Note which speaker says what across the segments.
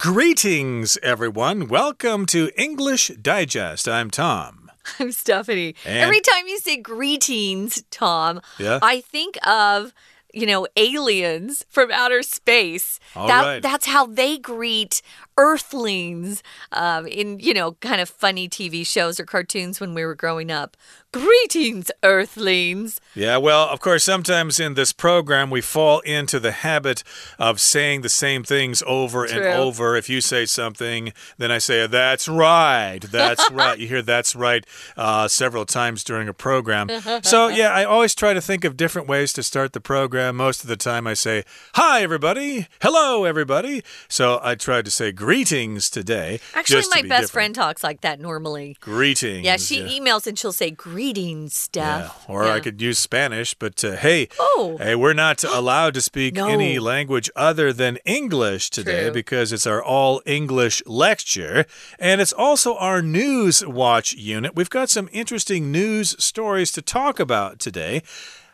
Speaker 1: Greetings, everyone. Welcome to English Digest. I'm Tom.
Speaker 2: I'm Stephanie.
Speaker 1: And-
Speaker 2: Every time you say greetings, Tom,
Speaker 1: Yeah?
Speaker 2: I think of you know aliens from outer space.
Speaker 1: All
Speaker 2: that,
Speaker 1: right.
Speaker 2: That's how they greet Earthlings um, in you know kind of funny TV shows or cartoons when we were growing up. Greetings, Earthlings.
Speaker 1: Yeah, well, of course, sometimes in this program we fall into the habit of saying the same things over and over. If you say something, then I say, That's right. That's right. You hear that's right uh, several times during a program. so, yeah, I always try to think of different ways to start the program. Most of the time I say, Hi, everybody. Hello, everybody. So I tried to say greetings today.
Speaker 2: Actually,
Speaker 1: just to
Speaker 2: my
Speaker 1: be
Speaker 2: best
Speaker 1: different.
Speaker 2: friend talks like that normally.
Speaker 1: Greetings.
Speaker 2: Yeah, she
Speaker 1: yeah.
Speaker 2: emails and she'll say greetings, Steph.
Speaker 1: Yeah, or I could use Spanish, but uh, hey,
Speaker 2: Oh.
Speaker 1: hey, we're not allowed to speak
Speaker 2: No.
Speaker 1: any language other than English today
Speaker 2: True.
Speaker 1: because it's our all English lecture, and it's also our news watch unit. We've got some interesting news stories to talk about today.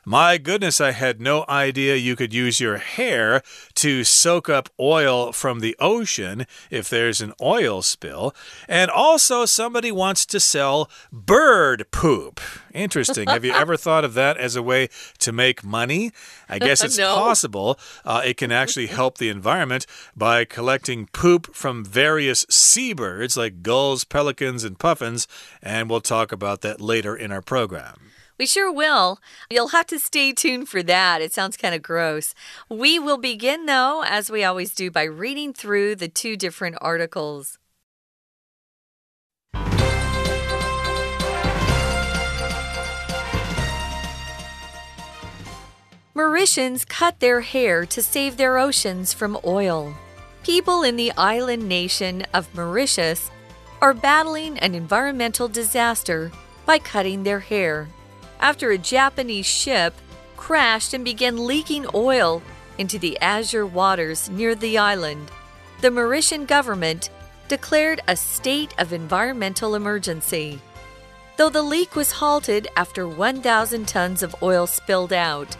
Speaker 1: My goodness, I had no idea you could use your hair to soak up oil from the ocean if there's an oil spill. And also, somebody wants to sell bird poop. Interesting. Have you ever thought of that as a way to make money? I guess it's
Speaker 2: No.
Speaker 1: possible. Uh, it can actually help the environment by collecting poop from various seabirds like gulls, pelicans, and puffins. And we'll talk about that later in our program.
Speaker 2: We sure will. You'll have to stay tuned for that. It sounds kind of gross. We will begin, though, as we always do, by reading through the two different articles. Mauritians cut their hair to save their oceans from oil. People in the island nation of Mauritius are battling an environmental disaster by cutting their hair after a Japanese ship crashed and began leaking oil into the azure waters near the island. The Mauritian government declared a state of environmental emergency. Though the leak was halted after 1,000 tons of oil spilled out,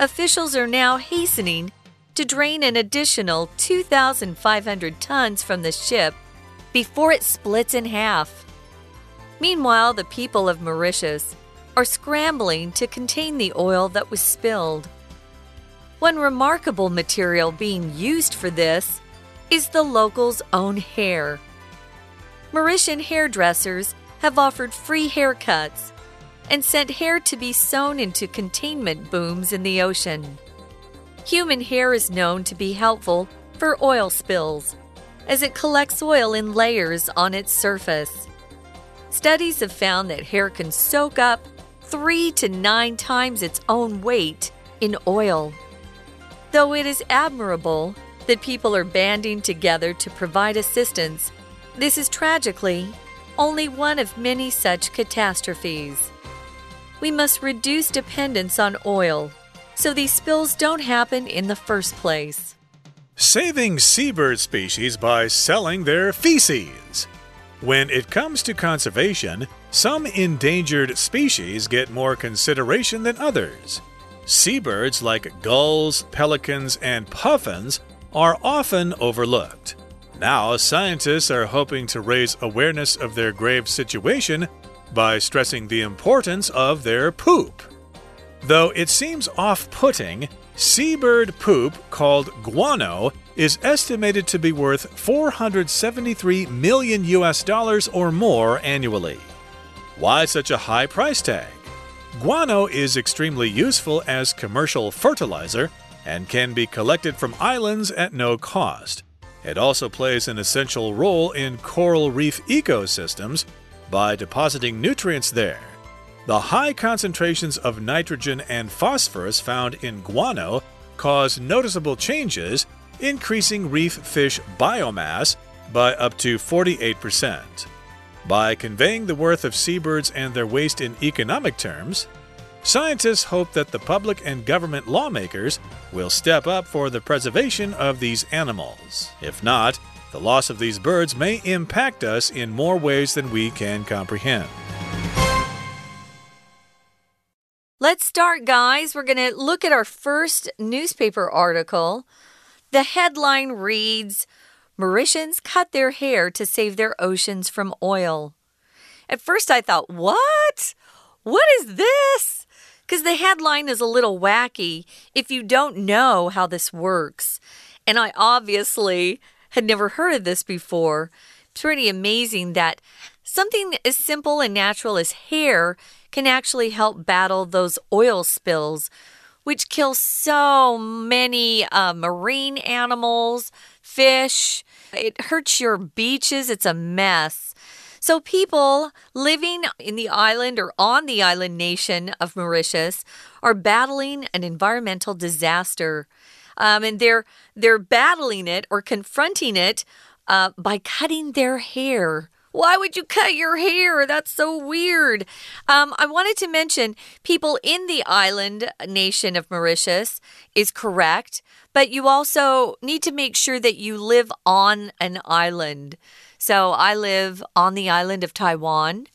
Speaker 2: officials are now hastening to drain an additional 2,500 tons from the ship before it splits in half. Meanwhile, the people of Mauritius are scrambling to contain the oil that was spilled. One remarkable material being used for this is the locals' own hair. Mauritian hairdressers have offered free haircuts and sent hair to be sewn into containment booms in the ocean. Human hair is known to be helpful for oil spills, as it collects oil in layers on its surface. Studies have found that hair can soak up three to nine times its own weight in oil. Though it is admirable that people are banding together to provide assistance, this is tragically only one of many such catastrophes. We must reduce dependence on oil so these spills don't happen in the first place.
Speaker 1: Saving seabird species by selling their feces. When it comes to conservation, some endangered species get more consideration than others. Seabirds like gulls, pelicans, and puffins are often overlooked. Now, scientists are hoping to raise awareness of their grave situation by stressing the importance of their poop. Though it seems off putting, seabird poop called guano is estimated to be worth 473 million US dollars or more annually. Why such a high price tag? Guano is extremely useful as commercial fertilizer and can be collected from islands at no cost. It also plays an essential role in coral reef ecosystems by depositing nutrients there. The high concentrations of nitrogen and phosphorus found in guano cause noticeable changes, increasing reef fish biomass by up to 48%. By conveying the worth of seabirds and their waste in economic terms, scientists hope that the public and government lawmakers will step up for the preservation of these animals. If not, the loss of these birds may impact us in more ways than we can comprehend.
Speaker 2: Let's start, guys. We're going to look at our first newspaper article. The headline reads Mauritians cut their hair to save their oceans from oil. At first, I thought, what? What is this? Because the headline is a little wacky if you don't know how this works. And I obviously had never heard of this before. It's pretty amazing that something as simple and natural as hair can actually help battle those oil spills, which kill so many uh, marine animals, fish. It hurts your beaches. It's a mess. So, people living in the island or on the island nation of Mauritius are battling an environmental disaster. Um, and they're they're battling it or confronting it uh, by cutting their hair. Why would you cut your hair? That's so weird. Um, I wanted to mention people in the island nation of Mauritius is correct, but you also need to make sure that you live on an island. So I live on the island of Taiwan.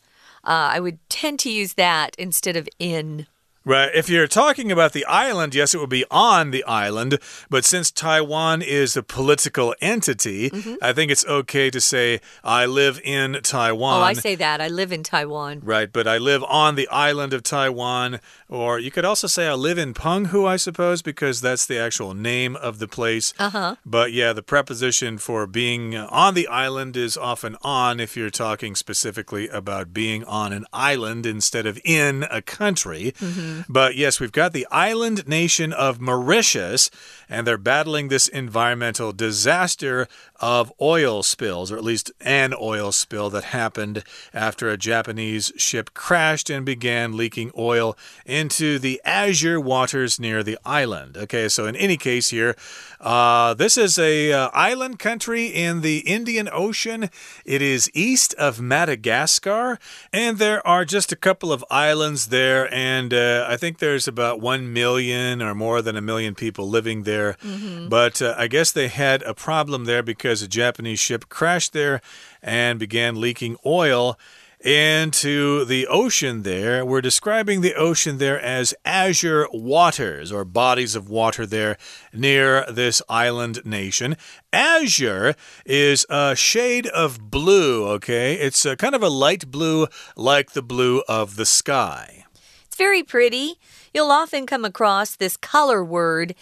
Speaker 2: Uh, I would tend to use that instead of in.
Speaker 1: Right. If you're talking about the island, yes, it would be on the island. But since Taiwan is a political entity, mm -hmm. I think it's okay to say, I live in Taiwan.
Speaker 2: Oh, I say that. I live in Taiwan.
Speaker 1: Right. But I live on the island of Taiwan. Or you could also say, I live in Penghu, I suppose, because that's the actual name of the place.
Speaker 2: Uh huh.
Speaker 1: But yeah, the preposition for being on the island is often on if you're talking specifically about being on an island instead of in a country.
Speaker 2: Mm -hmm.
Speaker 1: But yes, we've got the island nation of Mauritius, and they're battling this environmental disaster of oil spills, or at least an oil spill that happened after a Japanese ship crashed and began leaking oil into the azure waters near the island. Okay, so in any case here, uh, this is a uh, island country in the Indian Ocean. It is east of Madagascar, and there are just a couple of islands there, and uh, I think there's about one million or more than a million people living there.
Speaker 2: Mm -hmm.
Speaker 1: But uh, I guess they had a problem there because a Japanese ship crashed there and began leaking oil into the ocean there. We're describing the ocean there as azure waters or bodies of water there near this island nation. Azure is a shade of blue, okay? It's a kind of a light blue like the blue of the sky.
Speaker 2: It's very pretty. You'll often come across this color word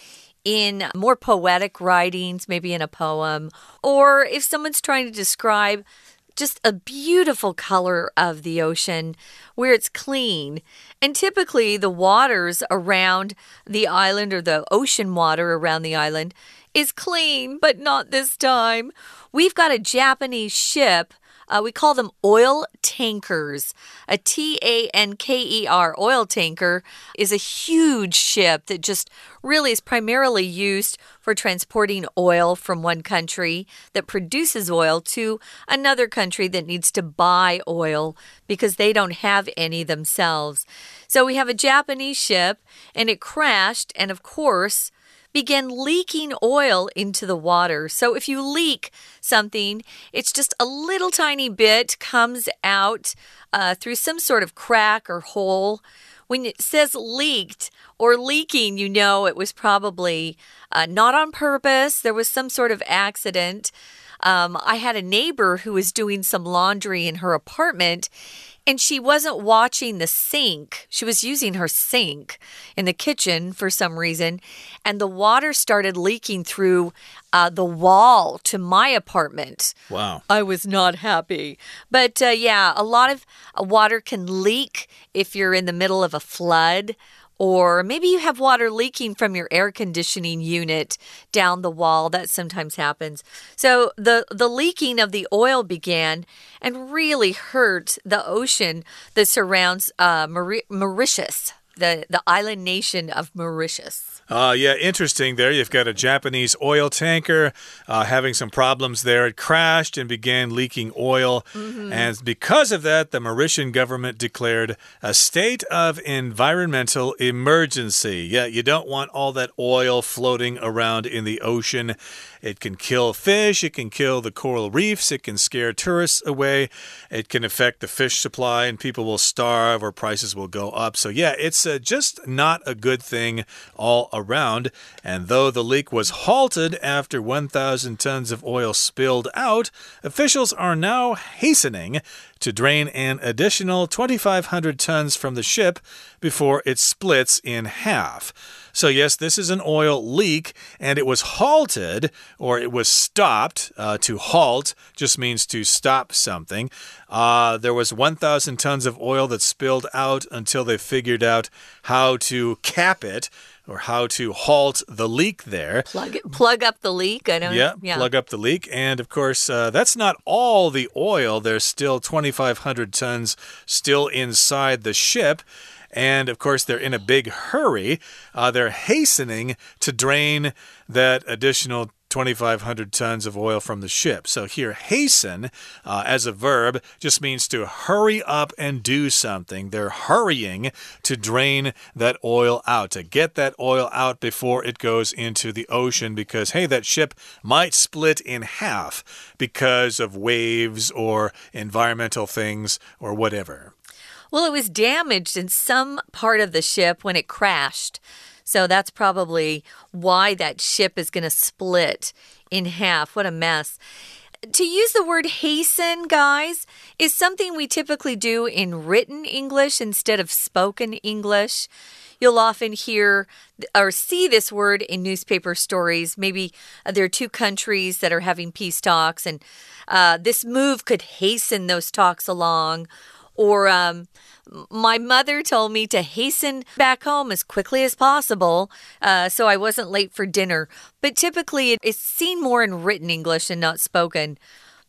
Speaker 2: in more poetic writings, maybe in a poem, or if someone's trying to describe just a beautiful color of the ocean where it's clean. And typically, the waters around the island or the ocean water around the island is clean, but not this time. We've got a Japanese ship uh, we call them oil tankers. A T A N K E R oil tanker is a huge ship that just really is primarily used for transporting oil from one country that produces oil to another country that needs to buy oil because they don't have any themselves. So we have a Japanese ship and it crashed, and of course, began leaking oil into the water. So if you leak something, it's just a little tiny bit comes out uh, through some sort of crack or hole. When it says leaked or leaking, you know it was probably uh, not on purpose. There was some sort of accident. Um, I had a neighbor who was doing some laundry in her apartment and she wasn't watching the sink. She was using her sink in the kitchen for some reason. And the water started leaking through uh, the wall to my apartment.
Speaker 1: Wow.
Speaker 2: I was not happy. But uh, yeah, a lot of water can leak if you're in the middle of a flood or maybe you have water leaking from your air conditioning unit down the wall. That sometimes happens. So the, the leaking of the oil began and really hurt the ocean that surrounds uh, Mauritius, the, the island nation of Mauritius.
Speaker 1: Uh, yeah, interesting there. You've got a Japanese oil tanker uh, having some problems there. It crashed and began leaking oil.
Speaker 2: Mm -hmm.
Speaker 1: And because of that, the Mauritian government declared a state of environmental emergency. Yeah, you don't want all that oil floating around in the ocean. It can kill fish, it can kill the coral reefs, it can scare tourists away, it can affect the fish supply, and people will starve or prices will go up. So, yeah, it's uh, just not a good thing all around. And though the leak was halted after 1,000 tons of oil spilled out, officials are now hastening to drain an additional 2,500 tons from the ship before it splits in half. So, yes, this is an oil leak, and it was halted or it was stopped. Uh, to halt just means to stop something. Uh, there was 1,000 tons of oil that spilled out until they figured out how to cap it or how to halt the leak there.
Speaker 2: Plug plug up the leak. I don't.
Speaker 1: Yeah, yeah. plug up the leak, and of course uh, that's not all the oil. There's still 2,500 tons still inside the ship. And of course, they're in a big hurry. Uh, they're hastening to drain that additional 2,500 tons of oil from the ship. So here, hasten uh, as a verb just means to hurry up and do something. They're hurrying to drain that oil out, to get that oil out before it goes into the ocean because, hey, that ship might split in half because of waves or environmental things or whatever.
Speaker 2: Well, it was damaged in some part of the ship when it crashed. So that's probably why that ship is going to split in half. What a mess. To use the word hasten, guys, is something we typically do in written English instead of spoken English. You'll often hear or see this word in newspaper stories. Maybe uh, there are two countries that are having peace talks, and uh, this move could hasten those talks along. Or um, my mother told me to hasten back home as quickly as possible uh, so I wasn't late for dinner. But typically, it's seen more in written English and not spoken.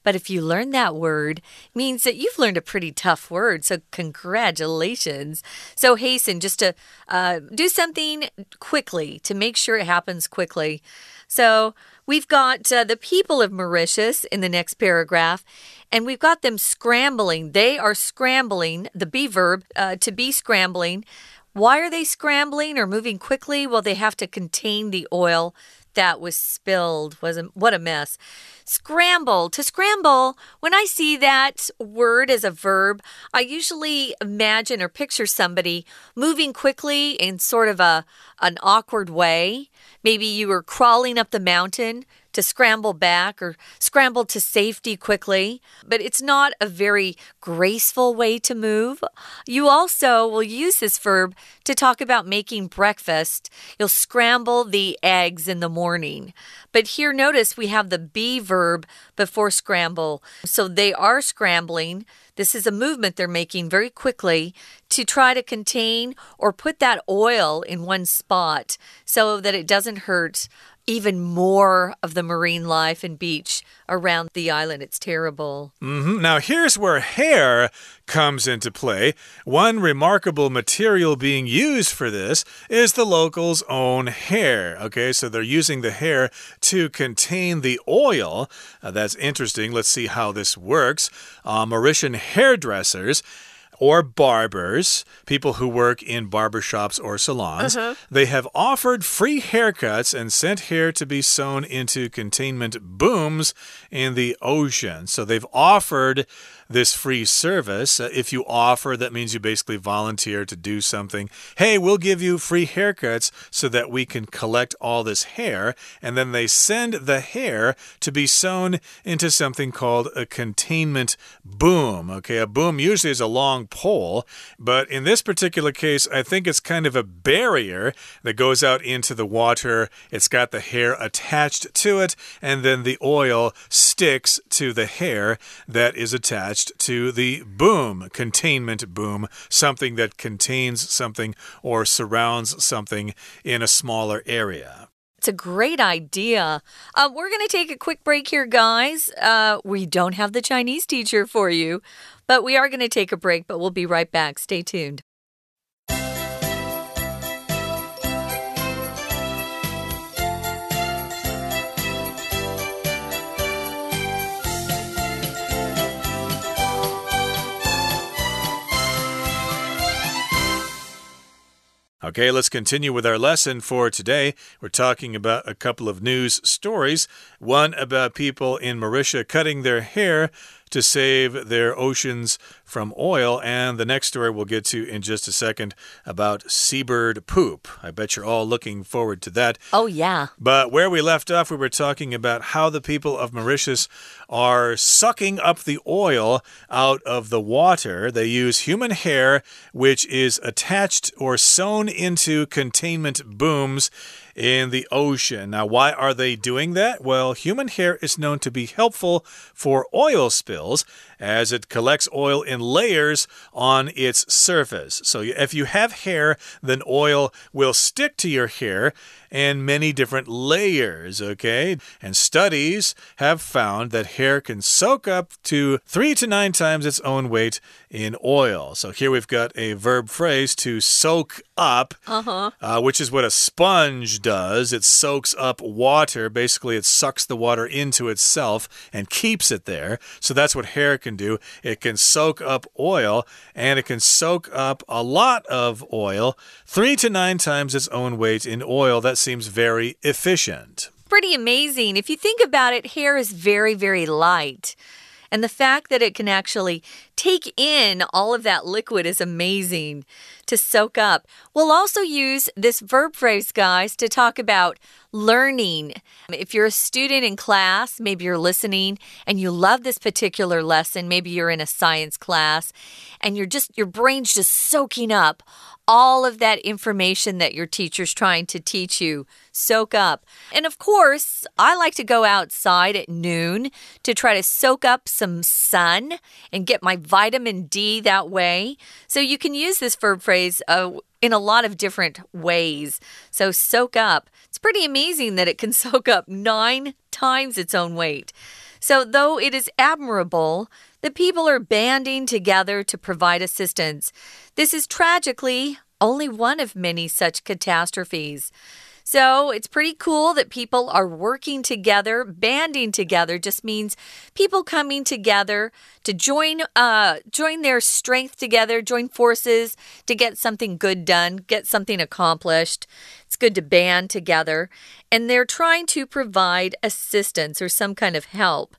Speaker 2: But if you learn that word, means that you've learned a pretty tough word. So congratulations. So hasten, just to uh, do something quickly to make sure it happens quickly. So we've got uh, the people of Mauritius in the next paragraph, and we've got them scrambling. They are scrambling, the be verb, uh, to be scrambling. Why are they scrambling or moving quickly? Well, they have to contain the oil that was spilled. Was what a mess. Scramble. To scramble, when I see that word as a verb, I usually imagine or picture somebody moving quickly in sort of a an awkward way. Maybe you were crawling up the mountain to scramble back or scramble to safety quickly, but it's not a very graceful way to move. You also will use this verb to talk about making breakfast. You'll scramble the eggs in the morning. But here, notice we have the be verb before scramble. So they are scrambling. This is a movement they're making very quickly to try to contain or put that oil in one spot so that it doesn't hurt even more of the marine life and beach around the island. It's terrible.
Speaker 1: Mm -hmm. Now, here's where hair comes into play. One remarkable material being used for this is the locals' own hair. Okay, so they're using the hair to contain the oil. Uh, that's interesting. Let's see how this works. Uh, Mauritian hairdressers or barbers, people who work in barbershops or salons, uh -huh. they have offered free haircuts and sent hair to be sewn into containment booms in the ocean. So they've offered this free service. Uh, if you offer, that means you basically volunteer to do something. Hey, we'll give you free haircuts so that we can collect all this hair. And then they send the hair to be sewn into something called a containment boom. Okay, a boom usually is a long pole, but in this particular case, I think it's kind of a barrier that goes out into the water. It's got the hair attached to it, and then the oil sticks to the hair that is attached attached to the boom, containment boom, something that contains something or surrounds something in a smaller area.
Speaker 2: It's a great idea. Uh, we're going to take a quick break here, guys. Uh, we don't have the Chinese teacher for you, but we are going to take a break, but we'll be right back. Stay tuned.
Speaker 1: Okay, let's continue with our lesson for today. We're talking about a couple of news stories. One about people in Mauritius cutting their hair to save their oceans from oil. And the next story we'll get to in just a second about seabird poop. I bet you're all looking forward to that.
Speaker 2: Oh, yeah.
Speaker 1: But where we left off, we were talking about how the people of Mauritius are sucking up the oil out of the water. They use human hair, which is attached or sewn into containment booms in the ocean. Now, why are they doing that? Well, human hair is known to be helpful for oil spills as it collects oil in layers on its surface. So, if you have hair, then oil will stick to your hair in many different layers, okay? And studies have found that hair can soak up to three to nine times its own weight in oil. So here we've got a verb phrase to soak up,
Speaker 2: uh -huh.
Speaker 1: uh, which is what a sponge does. It soaks up water. Basically, it sucks the water into itself and keeps it there. So that's what hair can do. It can soak up oil and it can soak up a lot of oil, three to nine times its own weight in oil. That seems very efficient.
Speaker 2: Pretty amazing. If you think about it, hair is very, very light. And the fact that it can actually take in all of that liquid is amazing to soak up. We'll also use this verb phrase, guys, to talk about learning. If you're a student in class, maybe you're listening and you love this particular lesson, maybe you're in a science class and you're just your brain's just soaking up all of that information that your teacher's trying to teach you. Soak up. And of course, I like to go outside at noon to try to soak up some sun and get my vitamin D that way. So you can use this verb phrase uh, in a lot of different ways. So soak up. It's pretty amazing that it can soak up nine times its own weight. So, though it is admirable the people are banding together to provide assistance. This is tragically only one of many such catastrophes. So it's pretty cool that people are working together. Banding together just means people coming together to join uh join their strength together, join forces to get something good done, get something accomplished. It's good to band together. And they're trying to provide assistance or some kind of help.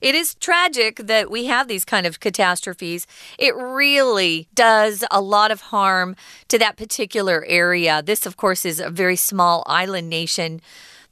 Speaker 2: It is tragic that we have these kind of catastrophes. It really does a lot of harm to that particular area. This, of course, is a very small island nation.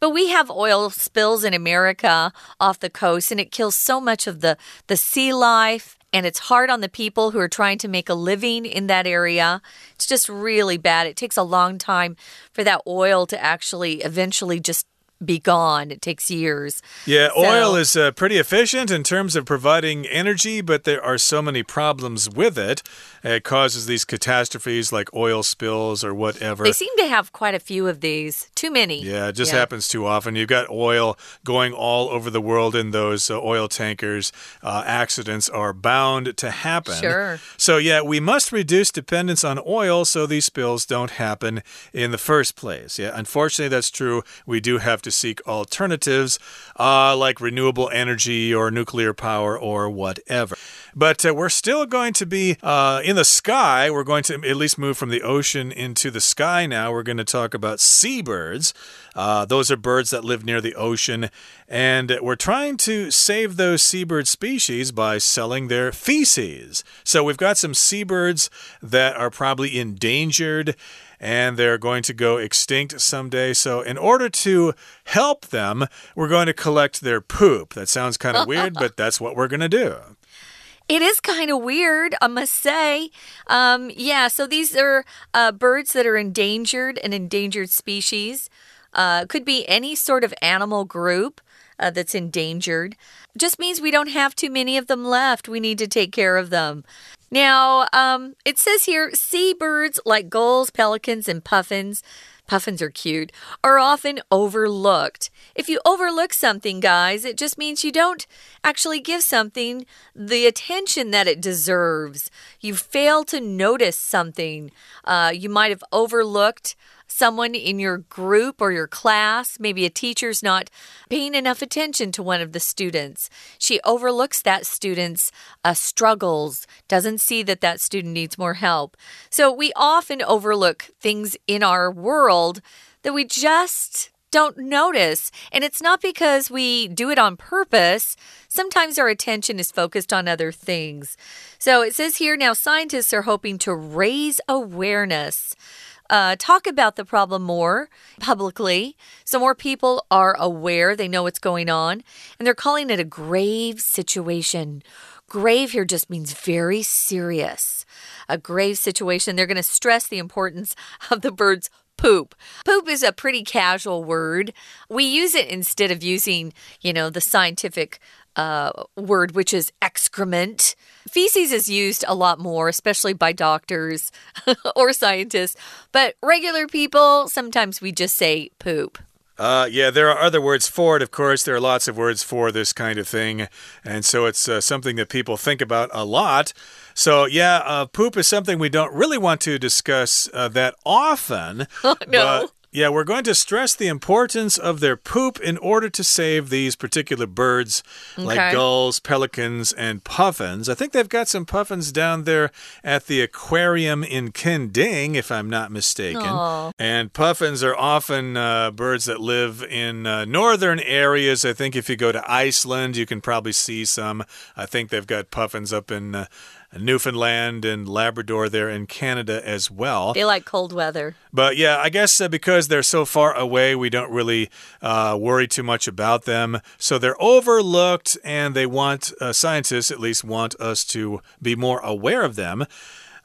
Speaker 2: But we have oil spills in America off the coast, and it kills so much of the, the sea life. And it's hard on the people who are trying to make a living in that area. It's just really bad. It takes a long time for that oil to actually eventually just be gone. It takes years.
Speaker 1: Yeah, so, oil is uh, pretty efficient in terms of providing energy, but there are so many problems with it. It causes these catastrophes like oil spills or whatever.
Speaker 2: They seem to have quite a few of these. Too many.
Speaker 1: Yeah, it just yeah. happens too often. You've got oil going all over the world in those uh, oil tankers. Uh, accidents are bound to happen.
Speaker 2: Sure.
Speaker 1: So, yeah, we must reduce dependence on oil so these spills don't happen in the first place. Yeah, unfortunately, that's true. We do have to to seek alternatives uh, like renewable energy or nuclear power or whatever. But uh, we're still going to be uh, in the sky. We're going to at least move from the ocean into the sky now. We're going to talk about seabirds. Uh, those are birds that live near the ocean. And we're trying to save those seabird species by selling their feces. So we've got some seabirds that are probably endangered and they're going to go extinct someday. So, in order to help them, we're going to collect their poop. That sounds kind of weird, but that's what we're going to do.
Speaker 2: It is kind of weird, I must say. Um, yeah, so these are uh, birds that are endangered, an endangered species. Uh, could be any sort of animal group uh, that's endangered. Just means we don't have too many of them left. We need to take care of them. Now, um, it says here seabirds like gulls, pelicans, and puffins. Puffins are cute, are often overlooked. If you overlook something, guys, it just means you don't actually give something the attention that it deserves. You fail to notice something. Uh, you might have overlooked someone in your group or your class, maybe a teacher's not paying enough attention to one of the students. She overlooks that student's uh, struggles, doesn't see that that student needs more help. So we often overlook things in our world that we just don't notice. And it's not because we do it on purpose. Sometimes our attention is focused on other things. So it says here now scientists are hoping to raise awareness. Uh, talk about the problem more publicly so more people are aware, they know what's going on, and they're calling it a grave situation. Grave here just means very serious. A grave situation. They're going to stress the importance of the bird's poop. Poop is a pretty casual word. We use it instead of using, you know, the scientific uh, word, which is excrement. Feces is used a lot more, especially by doctors or scientists. But regular people, sometimes we just say poop.
Speaker 1: Uh, yeah, there are other words for it, of course. There are lots of words for this kind of thing. And so it's uh, something that people think about a lot. So, yeah, uh, poop is something we don't really want to discuss uh, that often.
Speaker 2: Oh, no.
Speaker 1: Yeah, we're going to stress the importance of their poop in order to save these particular birds,
Speaker 2: Okay.
Speaker 1: like gulls, pelicans, and puffins. I think they've got some puffins down there at the aquarium in Kending, if I'm not mistaken.
Speaker 2: Aw.
Speaker 1: And puffins are often uh, birds that live in uh, northern areas. I think if you go to Iceland, you can probably see some. I think they've got puffins up in. Uh, Newfoundland and Labrador there in Canada as well.
Speaker 2: They like cold weather.
Speaker 1: But yeah, I guess uh, because they're so far away, we don't really uh, worry too much about them. So they're overlooked, and they want, uh, scientists at least, want us to be more aware of them.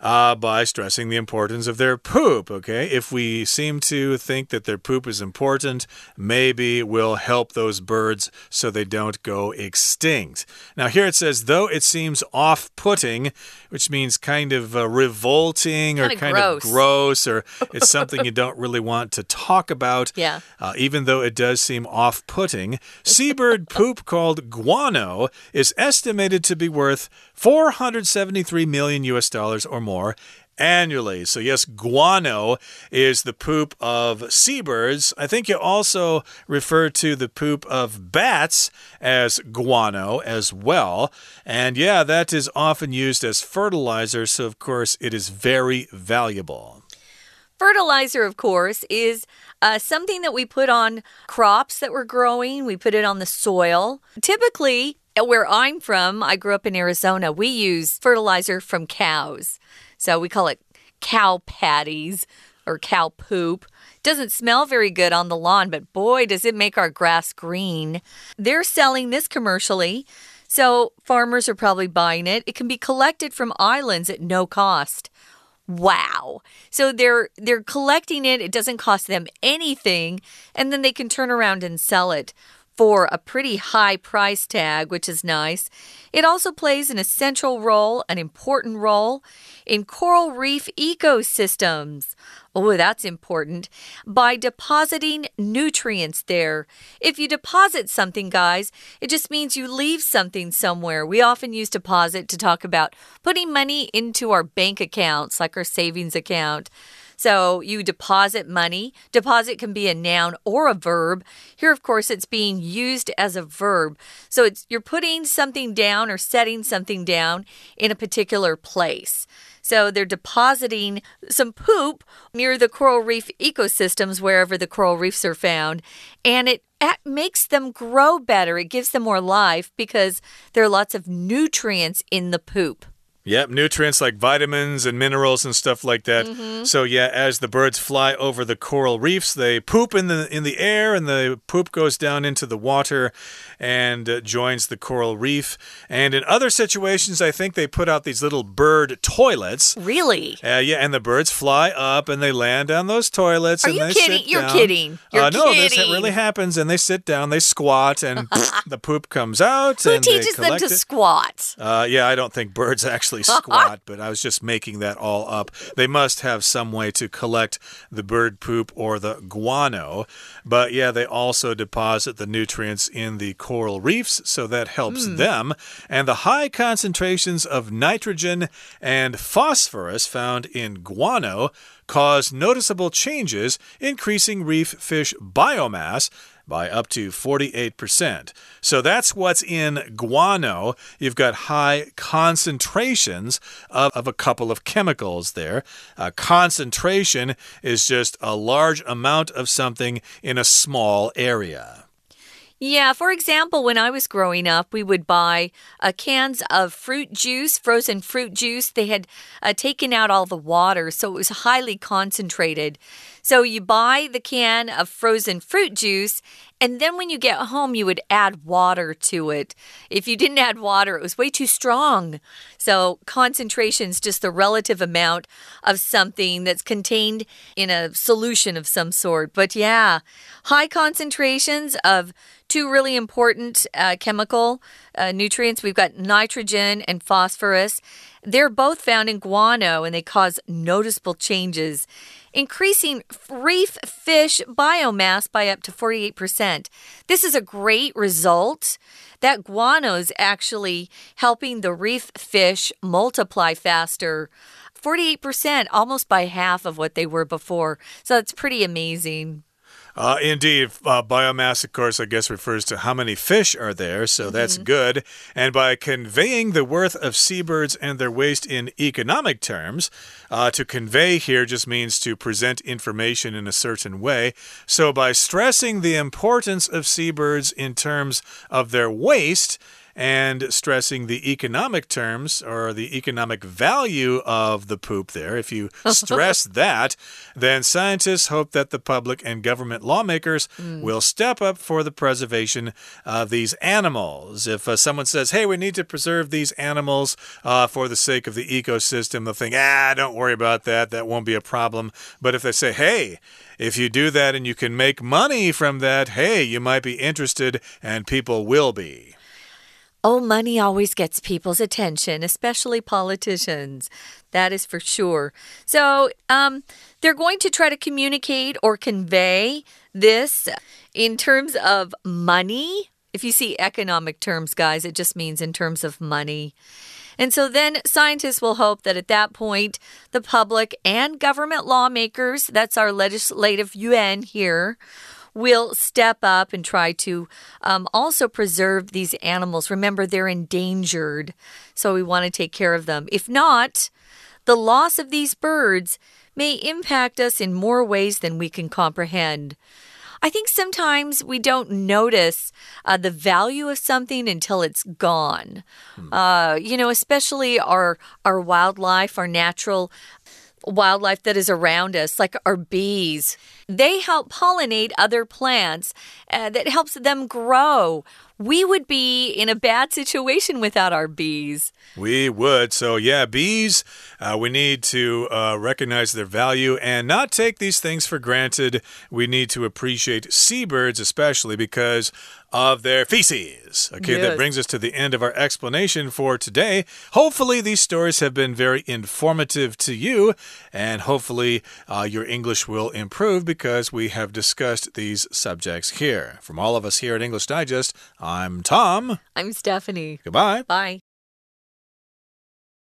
Speaker 1: Uh, by stressing the importance of their poop. Okay, if we seem to think that their poop is important, maybe we'll help those birds so they don't go extinct. Now, here it says, though it seems off putting, which means kind of uh, revolting or
Speaker 2: Kinda gross.
Speaker 1: of gross, or it's something you don't really want to talk about.
Speaker 2: Yeah.
Speaker 1: Uh, even though it does seem off putting, seabird poop called guano is estimated to be worth 473 million US dollars or more annually. So, yes, guano is the poop of seabirds. I think you also refer to the poop of bats as guano as well. And yeah, that is often used as fertilizer. So, of course, it is very valuable.
Speaker 2: Fertilizer, of course, is uh, something that we put on crops that we're growing. We put it on the soil. Typically, Uh, where I'm from, I grew up in Arizona, we use fertilizer from cows. So we call it cow patties or cow poop. Doesn't smell very good on the lawn, but boy, does it make our grass green. They're selling this commercially. So farmers are probably buying it. It can be collected from islands at no cost. Wow. So they're they're collecting it. It doesn't cost them anything, and then they can turn around and sell it for a pretty high price tag, which is nice. It also plays an essential role, an important role in coral reef ecosystems. Oh, that's important. By depositing nutrients there. If you deposit something, guys, it just means you leave something somewhere. We often use deposit to talk about putting money into our bank accounts, like our savings account. So you deposit money. Deposit can be a noun or a verb. Here, of course, it's being used as a verb. So it's you're putting something down or setting something down in a particular place. So they're depositing some poop near the coral reef ecosystems, wherever the coral reefs are found, and it a- makes them grow better. It gives them more life because there are lots of nutrients in the poop.
Speaker 1: Yep, nutrients like vitamins and minerals and stuff like that. So yeah, as the birds fly over the coral reefs, they poop in the in the air, and the poop goes down into the water and uh, joins the coral reef. And in other situations, I think they put out these little bird toilets.
Speaker 2: Really?
Speaker 1: Uh, yeah, and the birds fly up and they land on those toilets.
Speaker 2: Are
Speaker 1: and
Speaker 2: you
Speaker 1: they
Speaker 2: kidding?
Speaker 1: sit
Speaker 2: You're
Speaker 1: down.
Speaker 2: kidding. You're
Speaker 1: uh, no, this
Speaker 2: kidding.
Speaker 1: really happens. And they sit down, they squat, and the poop comes out.
Speaker 2: Who
Speaker 1: and they
Speaker 2: teaches them to
Speaker 1: it.
Speaker 2: squat?
Speaker 1: Uh, yeah, I don't think birds actually actually squat, but I was just making that all up. They must have some way to collect the bird poop or the guano. But yeah, they also deposit the nutrients in the coral reefs, so that helps mm. them. And the high concentrations of nitrogen and phosphorus found in guano cause noticeable changes, increasing reef fish biomass by up to 48%. So that's what's in guano. You've got high concentrations of, of a couple of chemicals there. Uh, concentration is just a large amount of something in a small area.
Speaker 2: Yeah, for example, when I was growing up, we would buy uh, cans of fruit juice, frozen fruit juice. They had uh, taken out all the water, so it was highly concentrated. So you buy the can of frozen fruit juice, and then when you get home, you would add water to it. If you didn't add water, it was way too strong. So concentration is just the relative amount of something that's contained in a solution of some sort. But yeah, high concentrations of two really important uh, chemical uh, nutrients. We've got nitrogen and phosphorus. They're both found in guano and they cause noticeable changes increasing reef fish biomass by up to 48%. This is a great result. That guano is actually helping the reef fish multiply faster. 48%, almost by half of what they were before. So it's pretty amazing.
Speaker 1: Uh, indeed, uh, biomass, of course, I guess refers to how many fish are there, so mm -hmm. that's good. And by conveying the worth of seabirds and their waste in economic terms, uh, to convey here just means to present information in a certain way. So by stressing the importance of seabirds in terms of their waste, and stressing the economic terms or the economic value of the poop there. If you stress that, then scientists hope that the public and government lawmakers mm. will step up for the preservation of these animals. If uh, someone says, hey, we need to preserve these animals uh, for the sake of the ecosystem, they'll think, ah, don't worry about that. That won't be a problem. But if they say, hey, if you do that and you can make money from that, hey, you might be interested, and people will be.
Speaker 2: Oh, money always gets people's attention, especially politicians. That is for sure. So, um, they're going to try to communicate or convey this in terms of money. If you see economic terms, guys, it just means in terms of money. And so then scientists will hope that at that point, the public and government lawmakers, that's our legislative yuan here, will step up and try to um, also preserve these animals. Remember, they're endangered, so we want to take care of them. If not, the loss of these birds may impact us in more ways than we can comprehend. I think sometimes we don't notice uh, the value of something until it's gone. Hmm. Uh, you know, especially our our wildlife, our natural wildlife that is around us, like our bees. They help pollinate other plants uh, that helps them grow. We would be in a bad situation without our bees.
Speaker 1: We would. So, yeah, bees, uh, we need to uh, recognize their value and not take these things for granted. We need to appreciate seabirds, especially because of their feces. Okay, yes. that brings us to the end of our explanation for today. Hopefully, these stories have been very informative to you, and hopefully, uh, your English will improve because we have discussed these subjects here. From all of us here at English Digest, I'm Tom.
Speaker 2: I'm Stephanie.
Speaker 1: Goodbye.
Speaker 2: Bye.